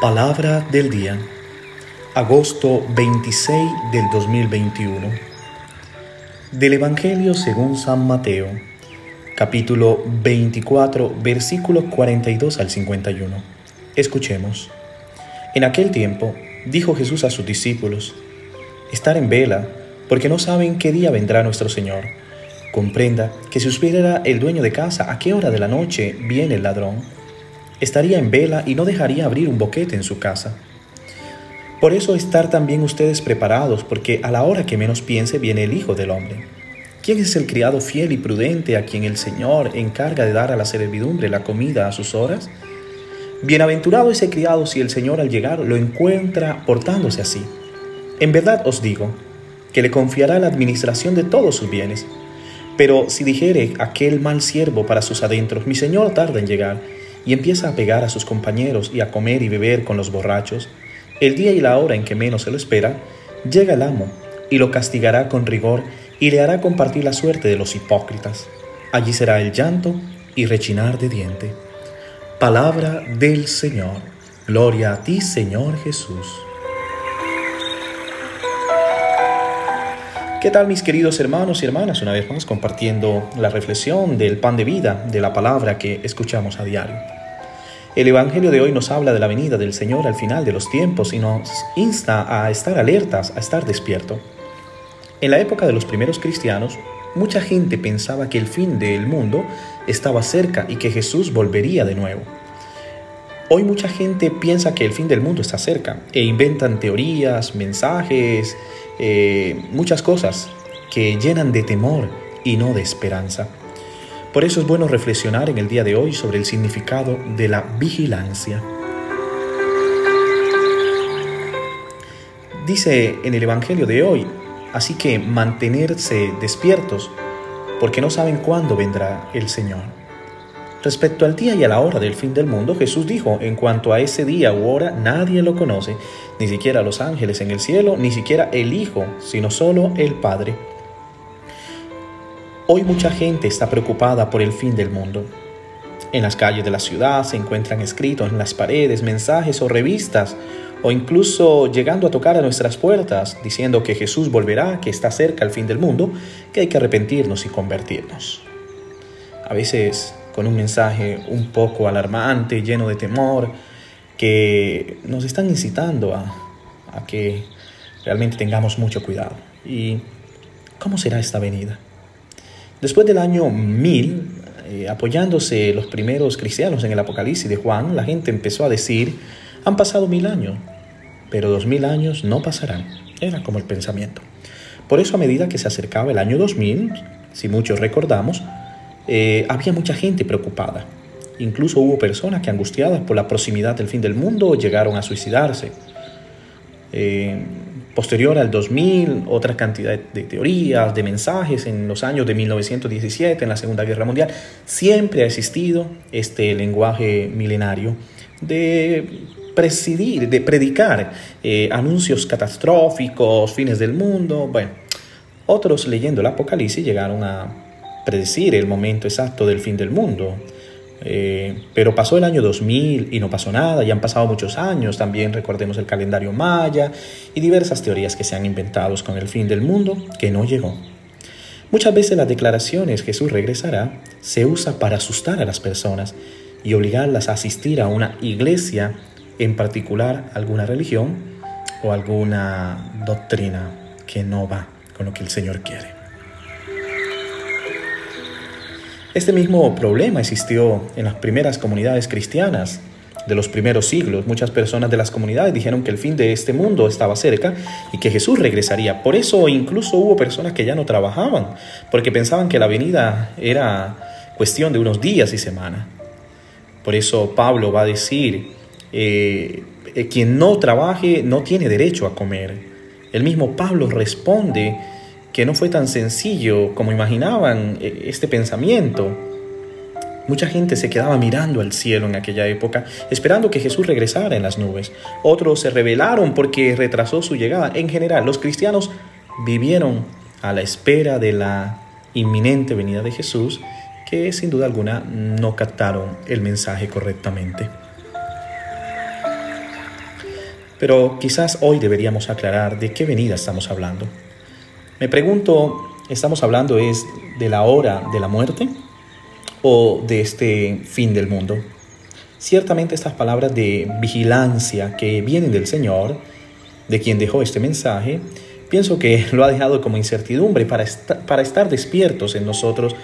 Palabra del día, agosto 26 del 2021. Del Evangelio según San Mateo, capítulo 24, versículos 42 al 51. Escuchemos. En aquel tiempo, dijo Jesús a sus discípulos, estar en vela, porque no saben qué día vendrá nuestro Señor. Comprenda que si supiera el dueño de casa a qué hora de la noche viene el ladrón, estaría en vela y no dejaría abrir un boquete en su casa. Por eso estar también ustedes preparados, porque a la hora que menos piense viene el Hijo del Hombre. ¿Quién es el criado fiel y prudente a quien el Señor encarga de dar a la servidumbre la comida a sus horas? Bienaventurado ese criado si el Señor al llegar lo encuentra portándose así. En verdad os digo, que le confiará la administración de todos sus bienes. Pero si dijere aquel mal siervo para sus adentros, mi Señor tarda en llegar, y empieza a pegar a sus compañeros y a comer y beber con los borrachos, el día y la hora en que menos se lo espera, llega el amo y lo castigará con rigor y le hará compartir la suerte de los hipócritas. Allí será el llanto y rechinar de diente. Palabra del Señor. Gloria a ti, Señor Jesús. ¿Qué tal mis queridos hermanos y hermanas? Una vez más compartiendo la reflexión del pan de vida, de la palabra que escuchamos a diario. El Evangelio de hoy nos habla de la venida del Señor al final de los tiempos y nos insta a estar alertas, a estar despierto. En la época de los primeros cristianos, mucha gente pensaba que el fin del mundo estaba cerca y que Jesús volvería de nuevo. Hoy mucha gente piensa que el fin del mundo está cerca e inventan teorías, mensajes, eh, muchas cosas que llenan de temor y no de esperanza. Por eso es bueno reflexionar en el día de hoy sobre el significado de la vigilancia. Dice en el Evangelio de hoy, así que mantenerse despiertos, porque no saben cuándo vendrá el Señor. Respecto al día y a la hora del fin del mundo, Jesús dijo, en cuanto a ese día u hora, nadie lo conoce, ni siquiera los ángeles en el cielo, ni siquiera el Hijo, sino solo el Padre. Hoy mucha gente está preocupada por el fin del mundo. En las calles de la ciudad se encuentran escritos en las paredes mensajes o revistas o incluso llegando a tocar a nuestras puertas diciendo que Jesús volverá, que está cerca el fin del mundo, que hay que arrepentirnos y convertirnos. A veces con un mensaje un poco alarmante, lleno de temor, que nos están incitando a, a que realmente tengamos mucho cuidado. ¿Y cómo será esta venida? Después del año 1000, eh, apoyándose los primeros cristianos en el Apocalipsis de Juan, la gente empezó a decir, han pasado mil años, pero dos mil años no pasarán. Era como el pensamiento. Por eso a medida que se acercaba el año 2000, si muchos recordamos, eh, había mucha gente preocupada. Incluso hubo personas que angustiadas por la proximidad del fin del mundo llegaron a suicidarse. Eh, Posterior al 2000, otra cantidad de teorías, de mensajes en los años de 1917, en la Segunda Guerra Mundial, siempre ha existido este lenguaje milenario de presidir, de predicar eh, anuncios catastróficos, fines del mundo. Bueno, otros leyendo el Apocalipsis llegaron a predecir el momento exacto del fin del mundo. Eh, pero pasó el año 2000 y no pasó nada, ya han pasado muchos años, también recordemos el calendario maya y diversas teorías que se han inventado con el fin del mundo que no llegó. Muchas veces las declaraciones Jesús regresará se usa para asustar a las personas y obligarlas a asistir a una iglesia, en particular alguna religión o alguna doctrina que no va con lo que el Señor quiere. Este mismo problema existió en las primeras comunidades cristianas de los primeros siglos. Muchas personas de las comunidades dijeron que el fin de este mundo estaba cerca y que Jesús regresaría. Por eso incluso hubo personas que ya no trabajaban, porque pensaban que la venida era cuestión de unos días y semanas. Por eso Pablo va a decir, eh, eh, quien no trabaje no tiene derecho a comer. El mismo Pablo responde, que no fue tan sencillo como imaginaban eh, este pensamiento. Mucha gente se quedaba mirando al cielo en aquella época, esperando que Jesús regresara en las nubes. Otros se rebelaron porque retrasó su llegada. En general, los cristianos vivieron a la espera de la inminente venida de Jesús, que sin duda alguna no captaron el mensaje correctamente. Pero quizás hoy deberíamos aclarar de qué venida estamos hablando. Me pregunto, ¿estamos hablando es de la hora de la muerte o de este fin del mundo? Ciertamente estas palabras de vigilancia que vienen del Señor, de quien dejó este mensaje, pienso que lo ha dejado como incertidumbre para, para estar despiertos en nosotros,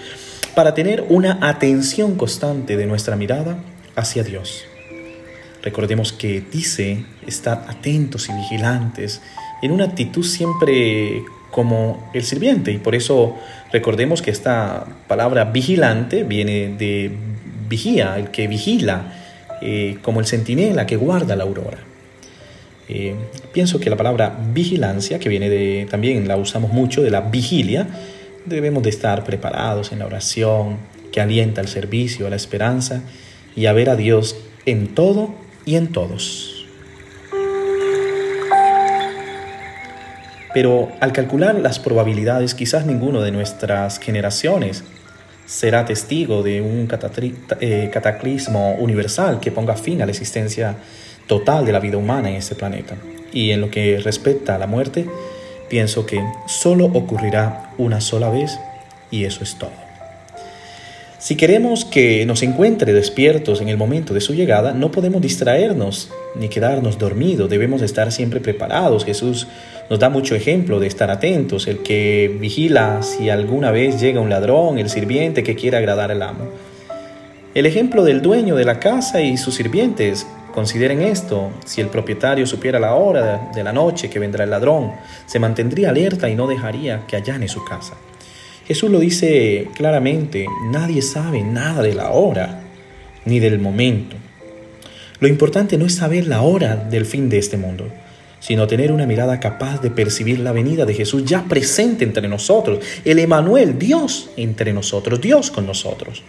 para tener una atención constante de nuestra mirada hacia Dios. Recordemos que dice estar atentos y vigilantes en una actitud siempre como el sirviente y por eso recordemos que esta palabra vigilante viene de vigía, el que vigila, eh, como el centinela que guarda la aurora. Eh, pienso que la palabra vigilancia, que viene de, también la usamos mucho, de la vigilia, debemos de estar preparados en la oración, que alienta el servicio, la esperanza y a ver a Dios en todo y en todos. Pero al calcular las probabilidades, quizás ninguno de nuestras generaciones será testigo de un eh, cataclismo universal que ponga fin a la existencia total de la vida humana en este planeta. Y en lo que respecta a la muerte, pienso que solo ocurrirá una sola vez y eso es todo. Si queremos que nos encuentre despiertos en el momento de su llegada, no podemos distraernos ni quedarnos dormidos, debemos estar siempre preparados. Jesús nos da mucho ejemplo de estar atentos, el que vigila si alguna vez llega un ladrón, el sirviente que quiere agradar al amo. El ejemplo del dueño de la casa y sus sirvientes, consideren esto, si el propietario supiera la hora de la noche que vendrá el ladrón, se mantendría alerta y no dejaría que allane su casa. Jesús lo dice claramente, nadie sabe nada de la hora ni del momento. Lo importante no es saber la hora del fin de este mundo, sino tener una mirada capaz de percibir la venida de Jesús ya presente entre nosotros, el Emanuel, Dios entre nosotros, Dios con nosotros.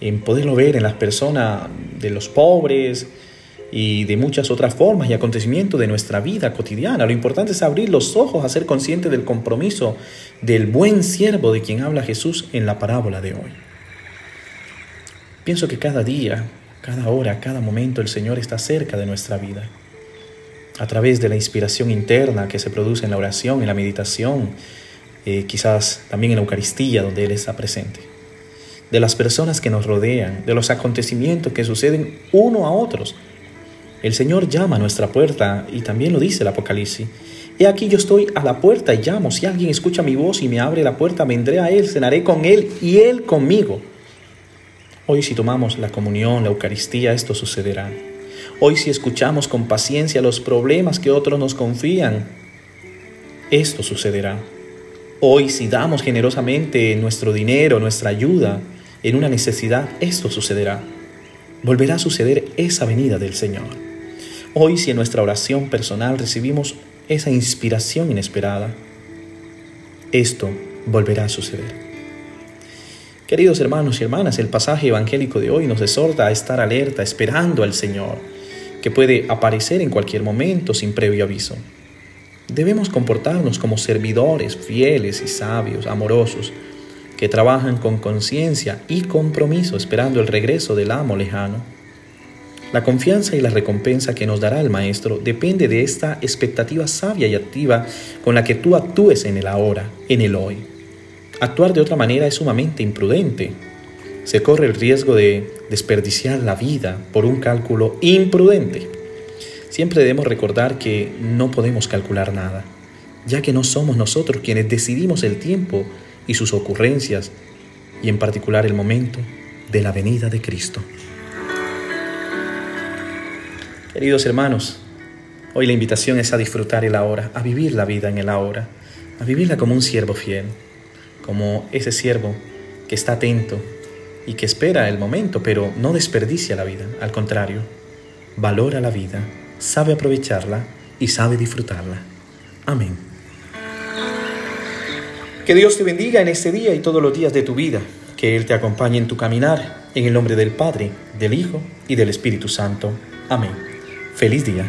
En poderlo ver en las personas de los pobres, y de muchas otras formas y acontecimientos de nuestra vida cotidiana. Lo importante es abrir los ojos a ser consciente del compromiso del buen siervo de quien habla Jesús en la parábola de hoy. Pienso que cada día, cada hora, cada momento el Señor está cerca de nuestra vida. A través de la inspiración interna que se produce en la oración, en la meditación, eh, quizás también en la Eucaristía donde Él está presente. De las personas que nos rodean, de los acontecimientos que suceden uno a otros el Señor llama a nuestra puerta y también lo dice el Apocalipsis. He aquí yo estoy a la puerta y llamo. Si alguien escucha mi voz y me abre la puerta, vendré a Él, cenaré con Él y Él conmigo. Hoy si tomamos la comunión, la Eucaristía, esto sucederá. Hoy si escuchamos con paciencia los problemas que otros nos confían, esto sucederá. Hoy si damos generosamente nuestro dinero, nuestra ayuda en una necesidad, esto sucederá. Volverá a suceder esa venida del Señor. Hoy si en nuestra oración personal recibimos esa inspiración inesperada, esto volverá a suceder. Queridos hermanos y hermanas, el pasaje evangélico de hoy nos exhorta a estar alerta, esperando al Señor, que puede aparecer en cualquier momento sin previo aviso. Debemos comportarnos como servidores fieles y sabios, amorosos, que trabajan con conciencia y compromiso esperando el regreso del amo lejano. La confianza y la recompensa que nos dará el Maestro depende de esta expectativa sabia y activa con la que tú actúes en el ahora, en el hoy. Actuar de otra manera es sumamente imprudente. Se corre el riesgo de desperdiciar la vida por un cálculo imprudente. Siempre debemos recordar que no podemos calcular nada, ya que no somos nosotros quienes decidimos el tiempo y sus ocurrencias, y en particular el momento de la venida de Cristo. Queridos hermanos, hoy la invitación es a disfrutar el ahora, a vivir la vida en el ahora, a vivirla como un siervo fiel, como ese siervo que está atento y que espera el momento, pero no desperdicia la vida, al contrario, valora la vida, sabe aprovecharla y sabe disfrutarla. Amén. Que Dios te bendiga en este día y todos los días de tu vida, que Él te acompañe en tu caminar, en el nombre del Padre, del Hijo y del Espíritu Santo. Amén. Feliz día.